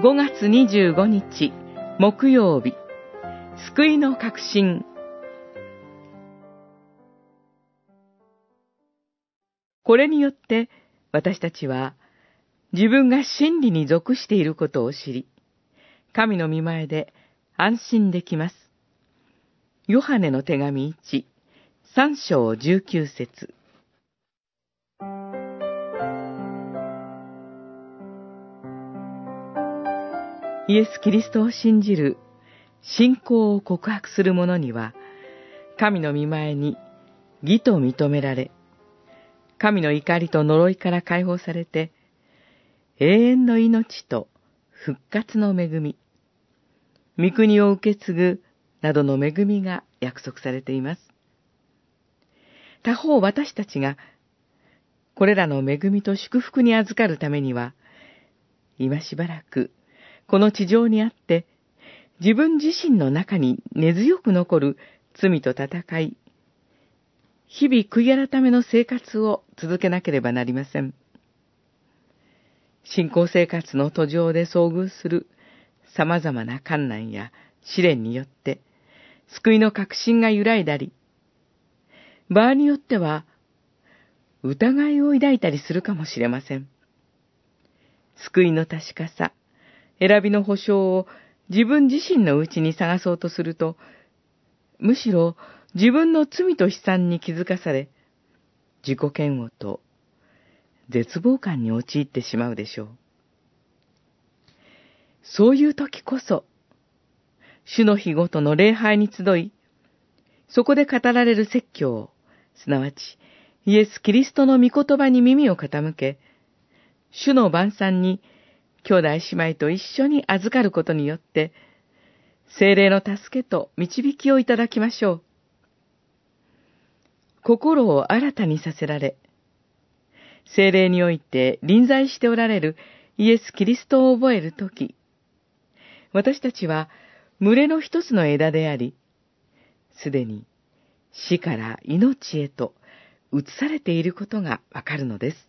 5月25日木曜日。救いの確信これによって私たちは自分が真理に属していることを知り、神の見前で安心できます。ヨハネの手紙1、3章19節。イエス・キリストを信じる信仰を告白する者には、神の見前に義と認められ、神の怒りと呪いから解放されて、永遠の命と復活の恵み、御国を受け継ぐなどの恵みが約束されています。他方私たちが、これらの恵みと祝福に預かるためには、今しばらくこの地上にあって、自分自身の中に根強く残る罪と戦い、日々悔い改めの生活を続けなければなりません。信仰生活の途上で遭遇する様々な困難や試練によって、救いの確信が揺らいだり、場合によっては、疑いを抱いたりするかもしれません。救いの確かさ、選びの保証を自分自身のうちに探そうとすると、むしろ自分の罪と悲惨に気づかされ、自己嫌悪と絶望感に陥ってしまうでしょう。そういう時こそ、主の日ごとの礼拝に集い、そこで語られる説教、すなわち、イエス・キリストの御言葉に耳を傾け、主の晩餐に兄弟姉妹と一緒に預かることによって、精霊の助けと導きをいただきましょう。心を新たにさせられ、精霊において臨在しておられるイエス・キリストを覚えるとき、私たちは群れの一つの枝であり、すでに死から命へと移されていることがわかるのです。